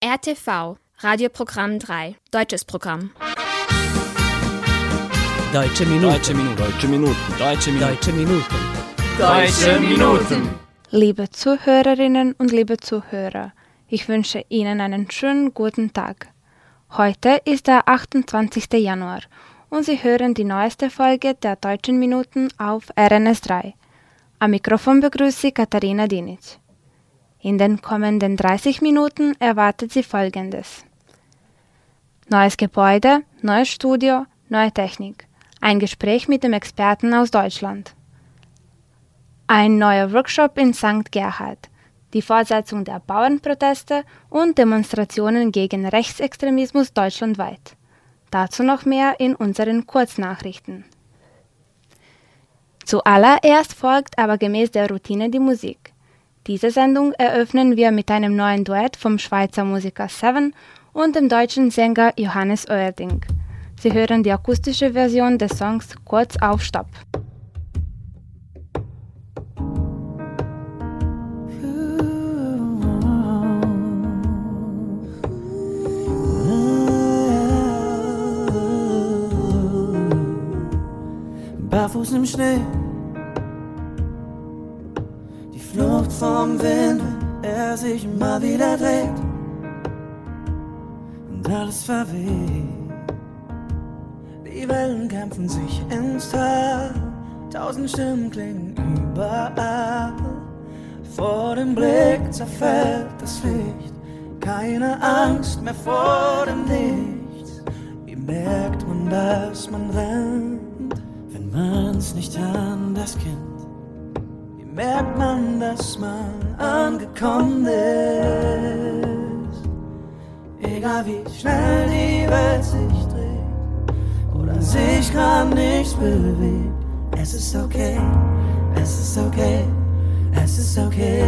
RTV, Radioprogramm 3, deutsches Programm. Deutsche Minuten. Deutsche Minuten. Deutsche Minuten. Deutsche Minuten. Deutsche Minuten. Deutsche Minuten. Liebe Zuhörerinnen und liebe Zuhörer, ich wünsche Ihnen einen schönen guten Tag. Heute ist der 28. Januar und Sie hören die neueste Folge der Deutschen Minuten auf RNS3. Am Mikrofon begrüßt Sie Katharina Dinic. In den kommenden 30 Minuten erwartet Sie Folgendes. Neues Gebäude, neues Studio, neue Technik. Ein Gespräch mit dem Experten aus Deutschland. Ein neuer Workshop in St. Gerhard. Die Fortsetzung der Bauernproteste und Demonstrationen gegen Rechtsextremismus deutschlandweit. Dazu noch mehr in unseren Kurznachrichten. Zuallererst folgt aber gemäß der Routine die Musik. Diese Sendung eröffnen wir mit einem neuen Duett vom Schweizer Musiker Seven und dem deutschen Sänger Johannes Oerding. Sie hören die akustische Version des Songs Kurz auf Stopp. Barfuß im Schnee Flucht vom Wind, wenn er sich immer wieder dreht und alles verweht. Die Wellen kämpfen sich ins Tal, tausend Stimmen klingen überall. Vor dem Blick zerfällt das Licht, keine Angst mehr vor dem Nichts. Wie merkt man, dass man rennt, wenn man's nicht anders kennt? Merkt man, dass man angekommen ist. Egal wie schnell die Welt sich dreht oder sich grad nichts bewegt, es ist okay, es ist okay, es ist okay.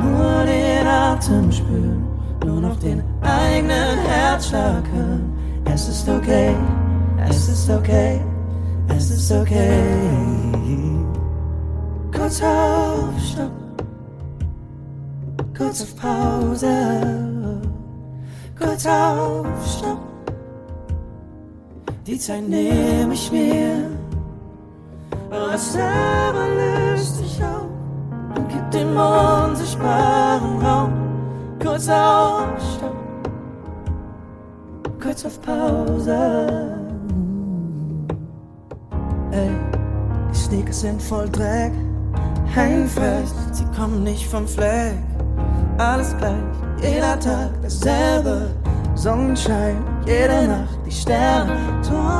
Nur den Atem spüren, nur noch den eigenen Herzschlag hören. Es ist okay, es ist okay es ist okay. Kurz auf Stopp, kurz auf Pause, kurz auf Stopp. Die Zeit nehme ich mir, was selber löst sich auf und gibt dem unsichtbaren Raum. Kurz auf Stopp, kurz auf Pause. Ey, die Sneakers sind voll Dreck. Hängen fest, sie kommen nicht vom Fleck. Alles gleich, jeder Tag dasselbe. Sonnenschein, jede Nacht die Sterne. Träume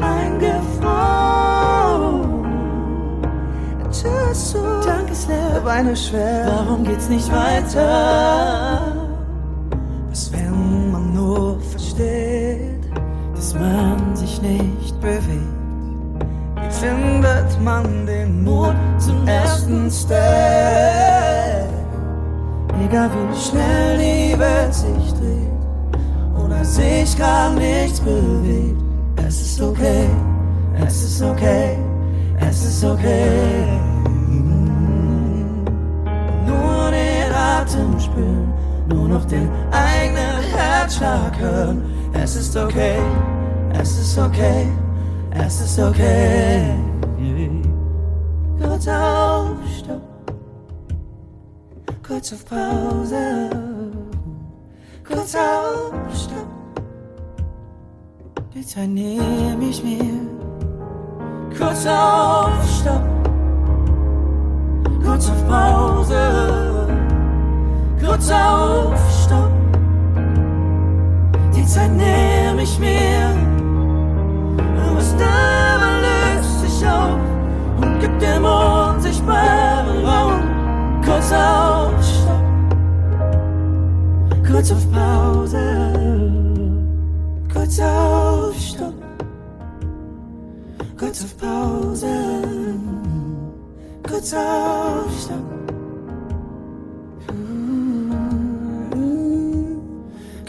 eingefroren. Zu, Dank ist leer, Beine schwer. Warum geht's nicht weiter? Man den Mut zum ersten Step? Egal wie schnell die Welt sich dreht oder sich gar nichts bewegt, es ist okay, es ist okay, es ist okay. Nur den Atem spüren, nur noch den eigenen Herzschlag hören, es ist okay, es ist okay es ist okay. Kurz auf Stopp, kurz auf Pause, kurz auf Stopp. Zeit nehme ich mir. Kurz auf Stopp, kurz auf Pause, kurz auf Stopp. Die Zeit nehme ich mir das Leben löst sich auf dem unsichtbaren Raum. Kurz auf Stopp, kurz auf Pause, kurz auf Stopp, kurz auf Pause, kurz auf Stopp.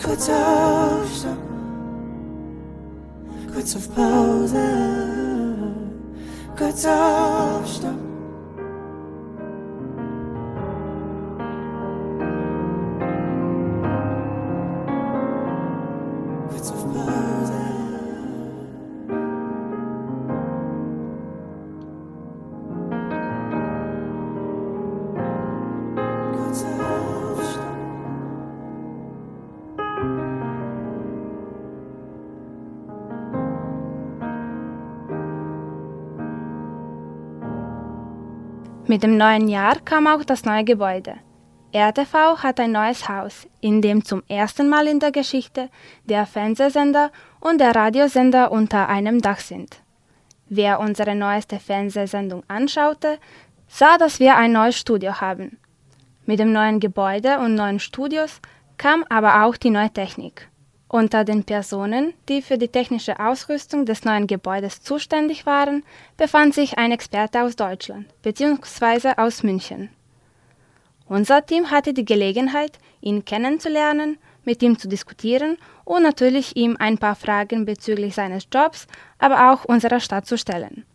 Kurz auf Stopp. Kurz auf Pause, kurz auf Mit dem neuen Jahr kam auch das neue Gebäude. RTV hat ein neues Haus, in dem zum ersten Mal in der Geschichte der Fernsehsender und der Radiosender unter einem Dach sind. Wer unsere neueste Fernsehsendung anschaute, sah, dass wir ein neues Studio haben. Mit dem neuen Gebäude und neuen Studios kam aber auch die neue Technik. Unter den Personen, die für die technische Ausrüstung des neuen Gebäudes zuständig waren, befand sich ein Experte aus Deutschland bzw. aus München. Unser Team hatte die Gelegenheit, ihn kennenzulernen, mit ihm zu diskutieren und natürlich ihm ein paar Fragen bezüglich seines Jobs, aber auch unserer Stadt zu stellen.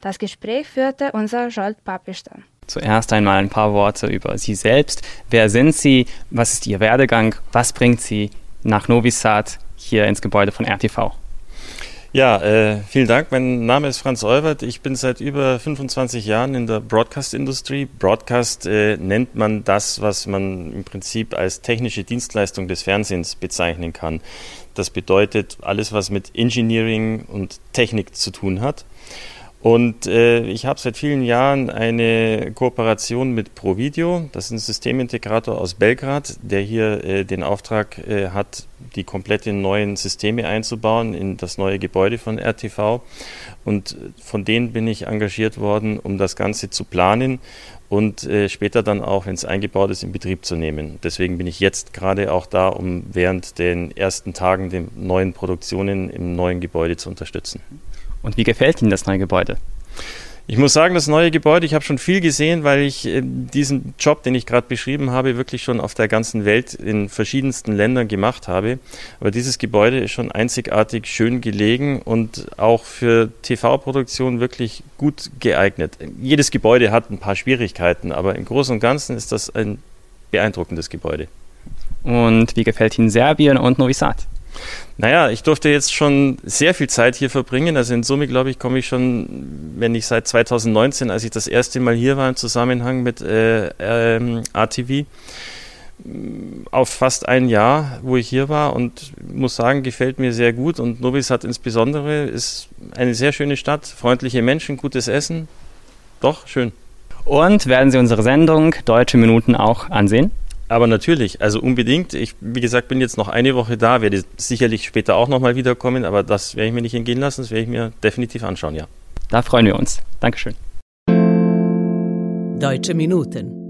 Das Gespräch führte unser Jolt Papister. Zuerst einmal ein paar Worte über Sie selbst. Wer sind Sie? Was ist Ihr Werdegang? Was bringt Sie nach Novi Sad hier ins Gebäude von RTV. Ja, äh, vielen Dank. Mein Name ist Franz Euwert. Ich bin seit über 25 Jahren in der Broadcast-Industrie. Broadcast äh, nennt man das, was man im Prinzip als technische Dienstleistung des Fernsehens bezeichnen kann. Das bedeutet alles, was mit Engineering und Technik zu tun hat. Und äh, ich habe seit vielen Jahren eine Kooperation mit Provideo. Das ist ein Systemintegrator aus Belgrad, der hier äh, den Auftrag äh, hat, die kompletten neuen Systeme einzubauen in das neue Gebäude von RTV. Und von denen bin ich engagiert worden, um das Ganze zu planen und äh, später dann auch, wenn es eingebaut ist, in Betrieb zu nehmen. Deswegen bin ich jetzt gerade auch da, um während den ersten Tagen die neuen Produktionen im neuen Gebäude zu unterstützen. Und wie gefällt Ihnen das neue Gebäude? Ich muss sagen, das neue Gebäude, ich habe schon viel gesehen, weil ich äh, diesen Job, den ich gerade beschrieben habe, wirklich schon auf der ganzen Welt in verschiedensten Ländern gemacht habe. Aber dieses Gebäude ist schon einzigartig schön gelegen und auch für TV-Produktion wirklich gut geeignet. Jedes Gebäude hat ein paar Schwierigkeiten, aber im Großen und Ganzen ist das ein beeindruckendes Gebäude. Und wie gefällt Ihnen Serbien und Novi Sad? Naja, ich durfte jetzt schon sehr viel Zeit hier verbringen. Also in Summe, glaube ich, komme ich schon, wenn ich seit 2019, als ich das erste Mal hier war im Zusammenhang mit äh, ähm, ATV, auf fast ein Jahr, wo ich hier war und muss sagen, gefällt mir sehr gut. Und Novi Sad insbesondere ist eine sehr schöne Stadt, freundliche Menschen, gutes Essen. Doch, schön. Und werden Sie unsere Sendung Deutsche Minuten auch ansehen? Aber natürlich, also unbedingt. Ich, wie gesagt, bin jetzt noch eine Woche da, werde sicherlich später auch nochmal wiederkommen, aber das werde ich mir nicht entgehen lassen, das werde ich mir definitiv anschauen, ja. Da freuen wir uns. Dankeschön. Deutsche Minuten.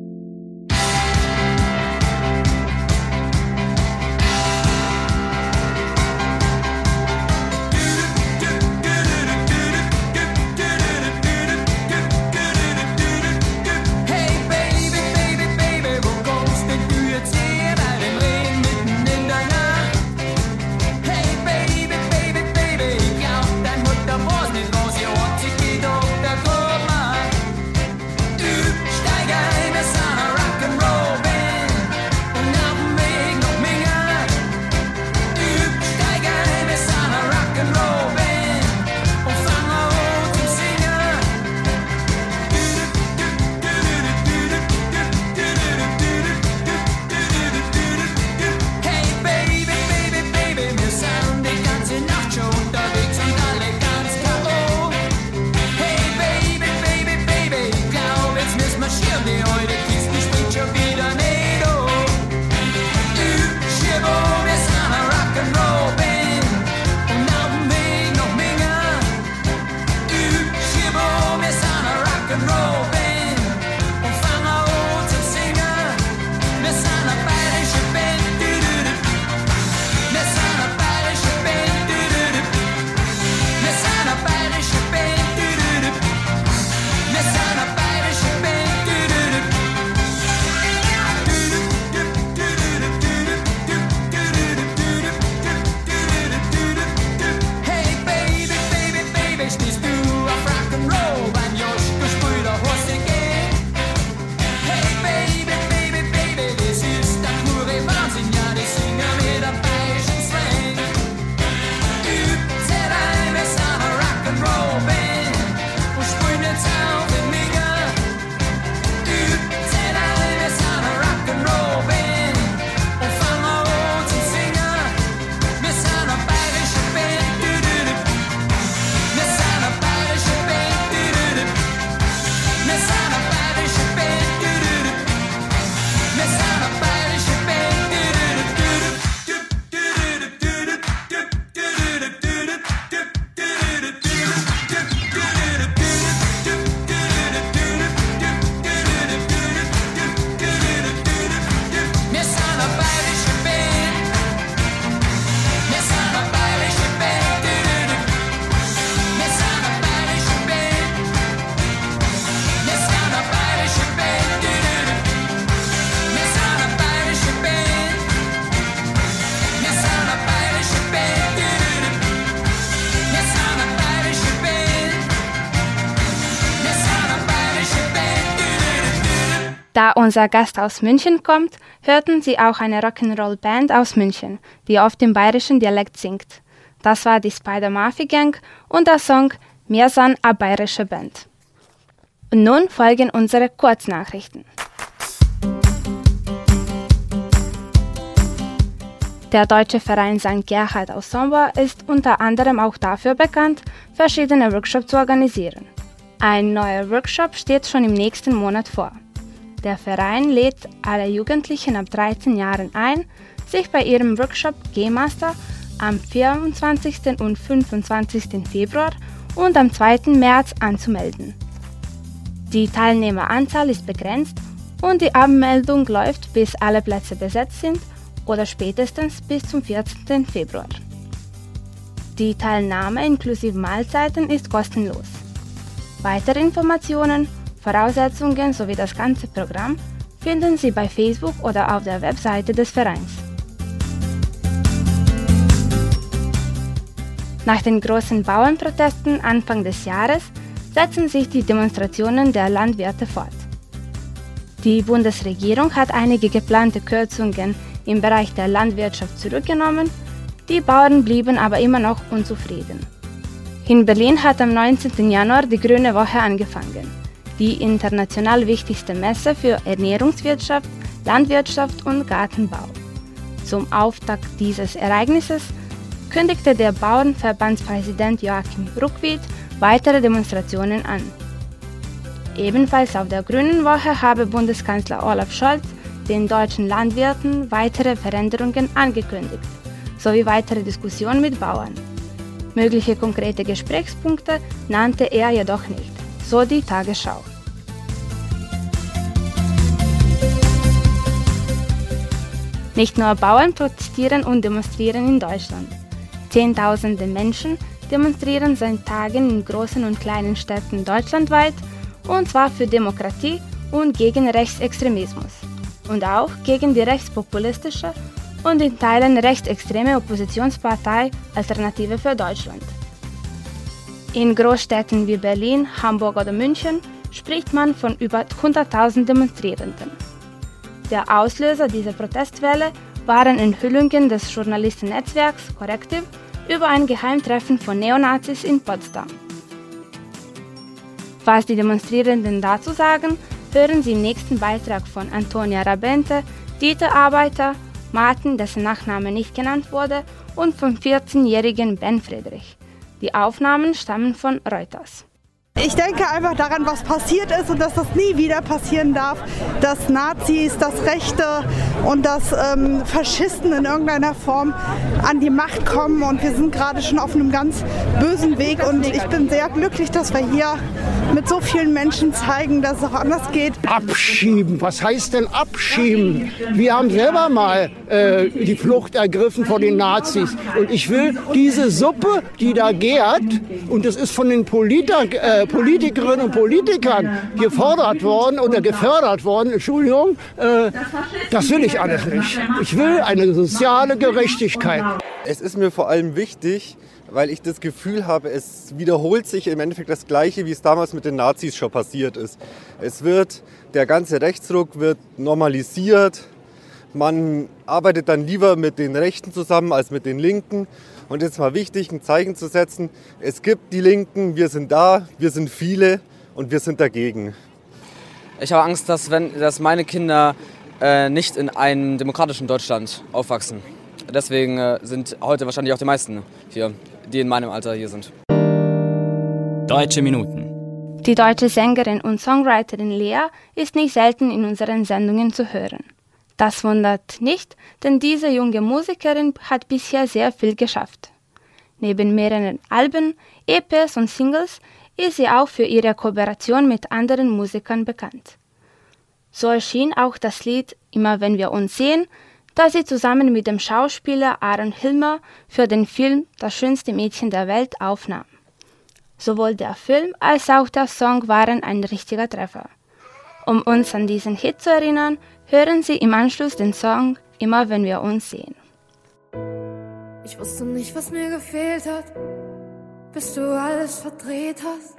Da unser Gast aus München kommt, hörten Sie auch eine Rock'n'Roll-Band aus München, die oft im bayerischen Dialekt singt. Das war die Spider Murphy Gang und der Song Wir sind a bayerische Band. Und nun folgen unsere Kurznachrichten. Der deutsche Verein St. Gerhard aus Sommer ist unter anderem auch dafür bekannt, verschiedene Workshops zu organisieren. Ein neuer Workshop steht schon im nächsten Monat vor. Der Verein lädt alle Jugendlichen ab 13 Jahren ein, sich bei ihrem Workshop G-Master am 24. und 25. Februar und am 2. März anzumelden. Die Teilnehmeranzahl ist begrenzt und die Anmeldung läuft, bis alle Plätze besetzt sind oder spätestens bis zum 14. Februar. Die Teilnahme inklusive Mahlzeiten ist kostenlos. Weitere Informationen, Voraussetzungen sowie das ganze Programm finden Sie bei Facebook oder auf der Webseite des Vereins. Nach den großen Bauernprotesten Anfang des Jahres setzen sich die Demonstrationen der Landwirte fort. Die Bundesregierung hat einige geplante Kürzungen im Bereich der Landwirtschaft zurückgenommen, die Bauern blieben aber immer noch unzufrieden. In Berlin hat am 19. Januar die Grüne Woche angefangen, die international wichtigste Messe für Ernährungswirtschaft, Landwirtschaft und Gartenbau. Zum Auftakt dieses Ereignisses kündigte der Bauernverbandspräsident Joachim Ruckwied weitere Demonstrationen an. Ebenfalls auf der Grünen Woche habe Bundeskanzler Olaf Scholz den deutschen Landwirten weitere Veränderungen angekündigt, sowie weitere Diskussionen mit Bauern. Mögliche konkrete Gesprächspunkte nannte er jedoch nicht, so die Tagesschau. Nicht nur Bauern protestieren und demonstrieren in Deutschland. Zehntausende Menschen demonstrieren seit Tagen in großen und kleinen Städten deutschlandweit, und zwar für Demokratie und gegen Rechtsextremismus und auch gegen die rechtspopulistische und in Teilen rechtsextreme Oppositionspartei Alternative für Deutschland. In Großstädten wie Berlin, Hamburg oder München spricht man von über 100.000 Demonstrierenden. Der Auslöser dieser Protestwelle waren Enthüllungen des Journalistennetzwerks Corrective über ein Geheimtreffen von Neonazis in Potsdam. Was die Demonstrierenden dazu sagen, hören Sie im nächsten Beitrag von Antonia Rabente, Dieter Arbeiter, Martin, dessen Nachname nicht genannt wurde, und vom 14-jährigen Ben Friedrich. Die Aufnahmen stammen von Reuters. Ich denke einfach daran, was passiert ist und dass das nie wieder passieren darf, dass Nazis, dass Rechte und dass ähm, Faschisten in irgendeiner Form an die Macht kommen. Und wir sind gerade schon auf einem ganz bösen Weg. Und ich bin sehr glücklich, dass wir hier mit so vielen Menschen zeigen, dass es auch anders geht. Abschieben, was heißt denn abschieben? Wir haben selber mal äh, die Flucht ergriffen vor den Nazis. Und ich will diese Suppe, die da gärt, und das ist von den Politer, äh, Politikerinnen und Politikern gefordert worden oder gefördert worden, Entschuldigung, äh, das will ich alles nicht. Ich will eine soziale Gerechtigkeit. Es ist mir vor allem wichtig, weil ich das Gefühl habe, es wiederholt sich im Endeffekt das Gleiche, wie es damals mit den Nazis schon passiert ist. Es wird, der ganze Rechtsruck wird normalisiert. Man arbeitet dann lieber mit den Rechten zusammen als mit den Linken. Und jetzt mal wichtig, ein Zeichen zu setzen. Es gibt die Linken, wir sind da, wir sind viele und wir sind dagegen. Ich habe Angst, dass, wenn, dass meine Kinder äh, nicht in einem demokratischen Deutschland aufwachsen. Deswegen äh, sind heute wahrscheinlich auch die meisten hier, die in meinem Alter hier sind. Deutsche Minuten. Die deutsche Sängerin und Songwriterin Lea ist nicht selten in unseren Sendungen zu hören. Das wundert nicht, denn diese junge Musikerin hat bisher sehr viel geschafft. Neben mehreren Alben, EPs und Singles ist sie auch für ihre Kooperation mit anderen Musikern bekannt. So erschien auch das Lied Immer wenn wir uns sehen, das sie zusammen mit dem Schauspieler Aaron Hilmer für den Film Das schönste Mädchen der Welt aufnahm. Sowohl der Film als auch der Song waren ein richtiger Treffer. Um uns an diesen Hit zu erinnern, hören Sie im Anschluss den Song Immer wenn wir uns sehen. Ich wusste nicht, was mir gefehlt hat, bis du alles verdreht hast.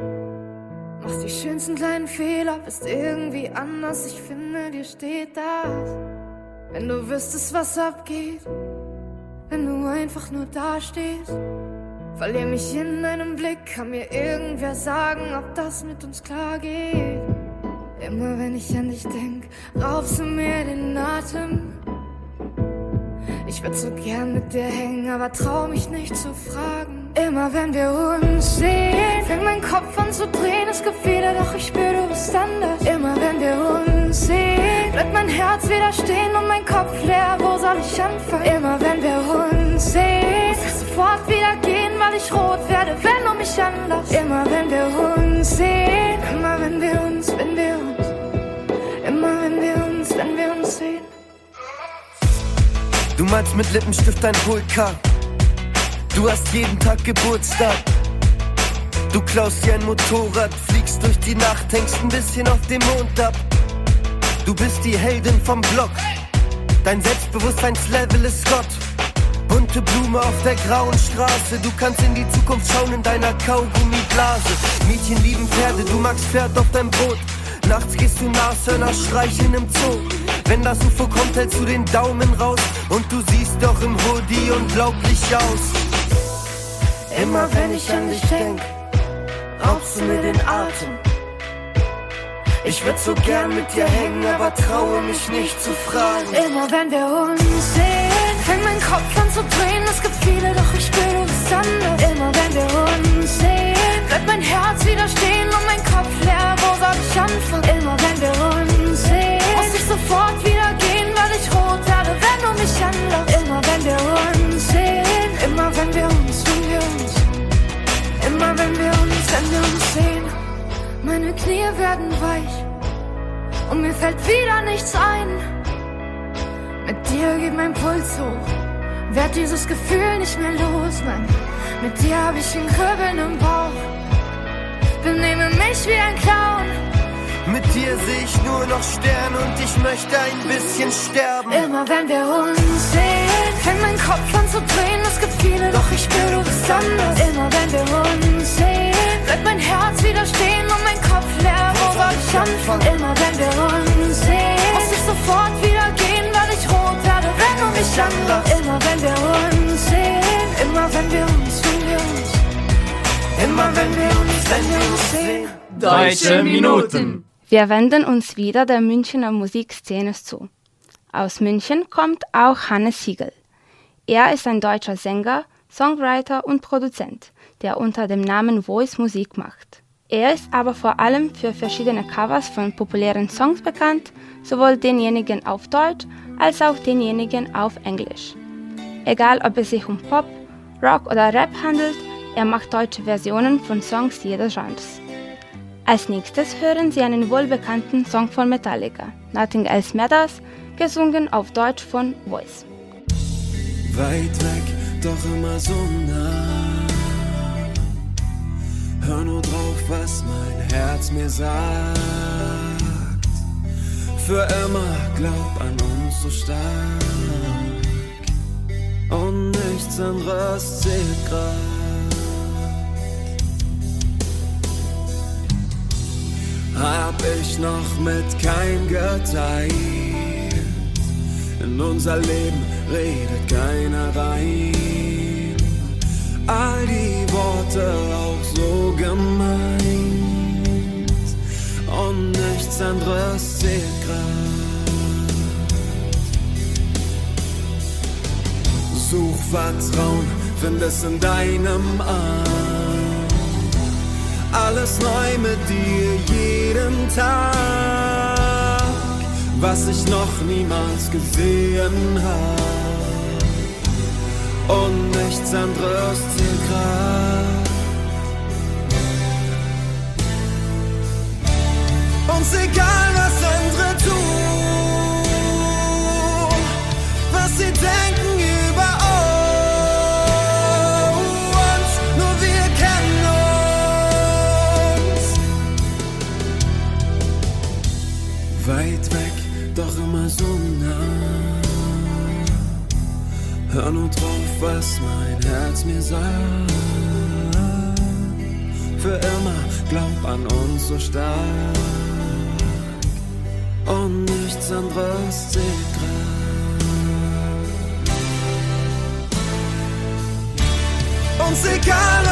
Machst die schönsten kleinen Fehler, bist irgendwie anders. Ich finde, dir steht das. Wenn du wüsstest, was abgeht, wenn du einfach nur dastehst. Verlier mich in deinem Blick, kann mir irgendwer sagen, ob das mit uns klar geht. Immer wenn ich an dich denk, raubst du mir den Atem. Ich würd so gern mit dir hängen, aber trau mich nicht zu fragen. Immer wenn wir uns sehen, fängt mein Kopf an zu drehen. Es gibt doch ich spür, du bist anders. Immer wenn wir uns sehen, bleibt mein Herz wieder stehen und mein Kopf leer. Wo soll ich anfangen? Immer wenn wir uns sehen, muss ich sofort wieder gehen, weil ich rot werde, wenn du mich anlässt. Wir uns, immer wenn wir uns, wenn wir uns sehen. Du meinst mit Lippenstift ein Pulka. Du hast jeden Tag Geburtstag. Du klaust dir ein Motorrad, fliegst durch die Nacht, hängst ein bisschen auf dem Mond ab. Du bist die Heldin vom Block. Dein Selbstbewusstseinslevel ist Gott. Bunte Blume auf der grauen Straße. Du kannst in die Zukunft schauen in deiner Kaugummiblase. Mädchen lieben Pferde, du magst Pferd auf dein Brot. Nachts gehst du Nashörner streicheln im Zoo. Wenn das UFO kommt, hältst du den Daumen raus. Und du siehst doch im Hoodie unglaublich aus. Immer wenn ich an dich denk, raubst du mir den Atem. Ich würd so gern mit dir hängen, aber traue mich nicht zu fragen. Immer wenn wir uns sehen, fängt mein Kopf an zu drehen. Fällt wieder nichts ein. Mit dir geht mein Puls hoch, werd dieses Gefühl nicht mehr los. Nein, mit dir hab ich ein Kribbeln im Bauch, benehme mich wie ein Clown. Mit dir sehe ich nur noch Sterne und ich möchte ein bisschen sterben. Immer wenn wir uns sehen, fängt mein Kopf an zu drehen. Es gibt viele, doch ich spür, du bist anders. Immer wenn wir uns sehen, bleibt mein Herz wieder stehen und mein Kopf leer. Wo soll ich anfangen? Immer wenn wir uns sehen, muss ich sofort wieder gehen, weil ich rot werde, wenn du mich anlachst. Immer wenn wir uns sehen, immer wenn wir uns, wenn wir uns, immer wenn wir uns, wenn wir uns sehen. Deutsche Minuten. Wir wenden uns wieder der Münchner Musikszene zu. Aus München kommt auch Hannes Siegel. Er ist ein deutscher Sänger, Songwriter und Produzent, der unter dem Namen Voice Musik macht. Er ist aber vor allem für verschiedene Covers von populären Songs bekannt, sowohl denjenigen auf Deutsch als auch denjenigen auf Englisch. Egal ob es sich um Pop, Rock oder Rap handelt, er macht deutsche Versionen von Songs jeder Genres. Als nächstes hören Sie einen wohlbekannten Song von Metallica, Nothing Else Matters, gesungen auf Deutsch von Voice. Weit weg, doch immer so nah. Hör nur drauf, was mein Herz mir sagt. Für immer glaub an uns so stark. Und nichts anderes zählt grad. hab ich noch mit keinem geteilt. In unser Leben redet keiner rein. All die Worte auch so gemeint. Und nichts anderes zählt grad. Such Vertrauen, find es in deinem Arm alles neu mit dir jeden Tag, was ich noch niemals gesehen hab. Und nichts anderes zählt grad. Was mein Herz mir sagt. für immer, glaub an uns so stark. Und nichts anderes zählt grad. Uns egal,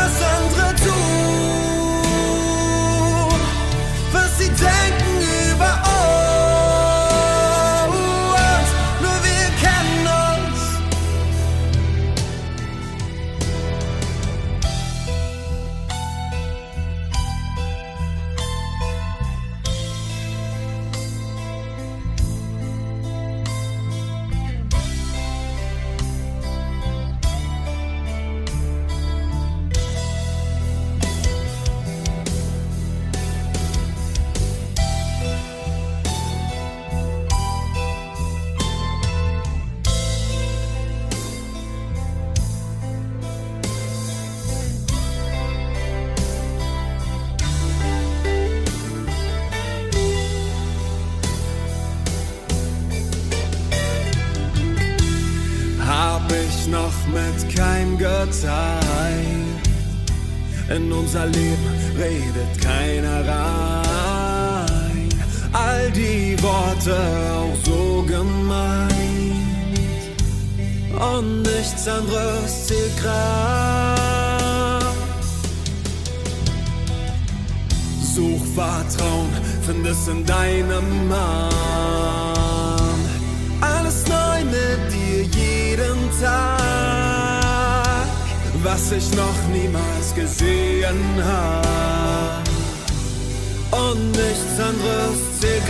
mit keinem geteilt. In unser Leben redet keiner rein. All die Worte auch so gemeint. Und nichts anderes zählt grad. Such Vertrauen, find es in deinem Mann. Alles neu mit dir jeden Tag, was ich noch niemals gesehen hab. Und nichts anderes zählt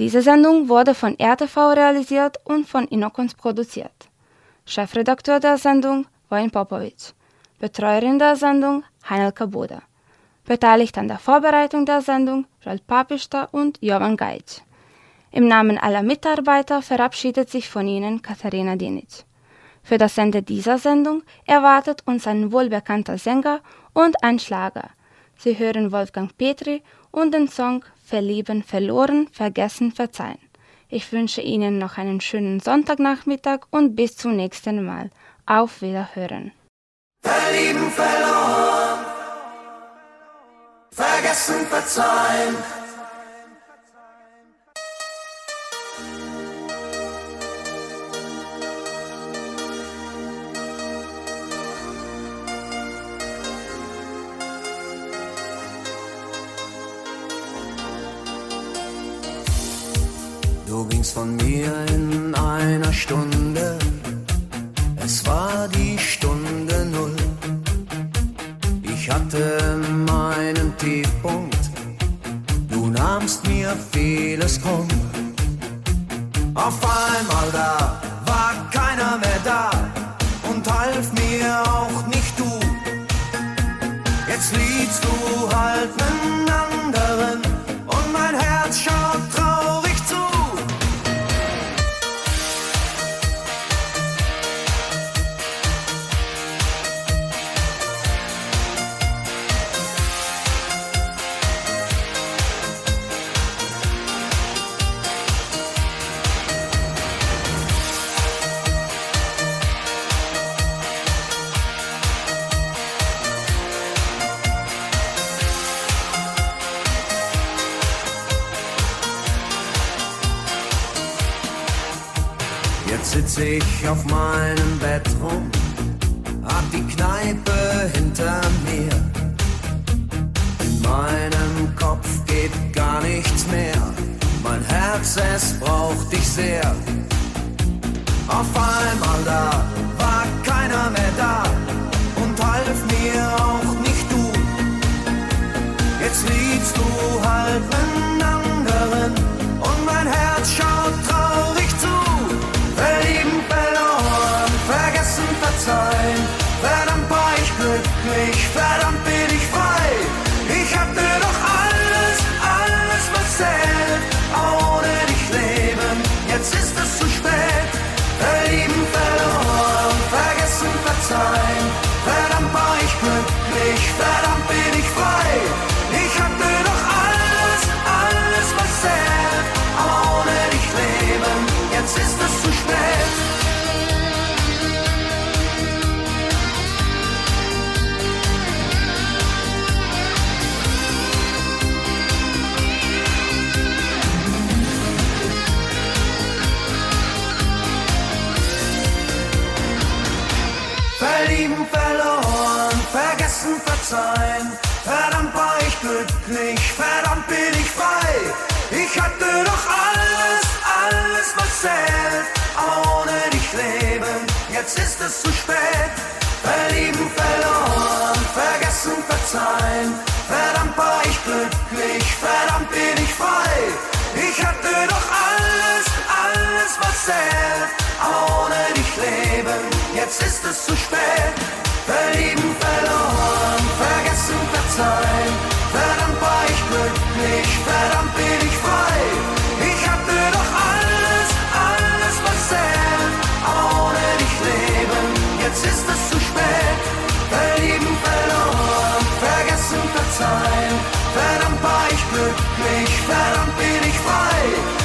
Diese Sendung wurde von RTV realisiert und von Inokons produziert. Chefredakteur der Sendung Wojn Popovic. Betreuerin der Sendung Heinelka Buda. Beteiligt an der Vorbereitung der Sendung Joel Papista und Jovan Gajic. Im Namen aller Mitarbeiter verabschiedet sich von Ihnen Katharina Dinic. Für das Ende dieser Sendung erwartet uns ein wohlbekannter Sänger und ein Schlager. Sie hören Wolfgang Petri und den Song Verlieben, verloren, vergessen, verzeihen. Ich wünsche Ihnen noch einen schönen Sonntagnachmittag und bis zum nächsten Mal. Auf Wiederhören. Verlieben, verloren. Vergessen, verzeihen. Du gingst von mir in einer Stunde. Ich auf meinem Bett rum, hab die Kneipe hinter mir. In meinem Kopf geht gar nichts mehr, mein Herz, es braucht dich sehr. Auf einmal da war keiner mehr da und half mir auch nicht du. Jetzt liebst du halt einen verzeihen. Verdammt war ich glücklich, verdammt bin ich frei. Ich hatte doch alles, alles was zählt. Ohne dich leben, jetzt ist es zu spät. Verlieben, verloren, vergessen, verzeihen. Verdammt war ich glücklich, verdammt bin ich frei. Ich hatte doch alles, alles was zählt. Ohne dich leben, jetzt ist es zu spät. Verlieben, verloren, vergessen, verzeihen. Verdammt war ich glücklich, verdammt bin ich frei. Ich hatte doch alles, alles was zählt. Ohne dich leben, jetzt ist es zu spät. Verlieben, verloren, vergessen, verzeihen. Verdammt war ich glücklich, verdammt bin ich frei.